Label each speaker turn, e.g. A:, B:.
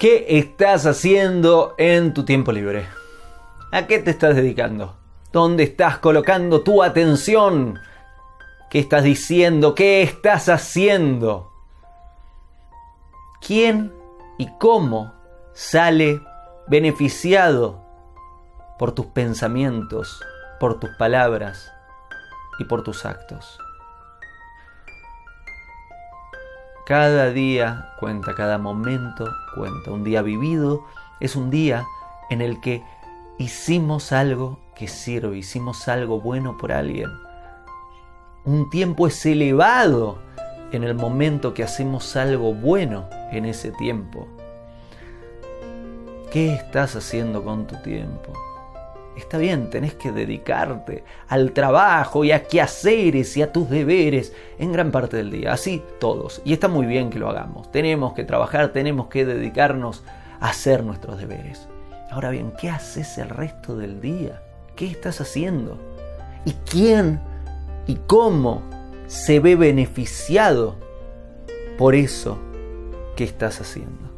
A: estás haciendo en tu tiempo libre? ¿A qué te estás dedicando? ¿Dónde estás colocando tu atención? ¿Qué estás diciendo? ¿Qué estás haciendo? ¿Quién y cómo sale beneficiado por tus pensamientos, por tus palabras y por tus actos? Cada día cuenta, cada momento cuenta. Un día vivido es un día en el que hicimos algo que sirve, hicimos algo bueno por alguien. Un tiempo es elevado en el momento que hacemos algo bueno en ese tiempo. ¿Qué estás haciendo con tu tiempo? Está bien, tenés que dedicarte al trabajo y a quehaceres y a tus deberes en gran parte del día, así todos. Y está muy bien que lo hagamos. Tenemos que trabajar, tenemos que dedicarnos a hacer nuestros deberes. Ahora bien, ¿qué haces el resto del día? ¿Qué estás haciendo? ¿Y quién y cómo se ve beneficiado por eso que estás haciendo?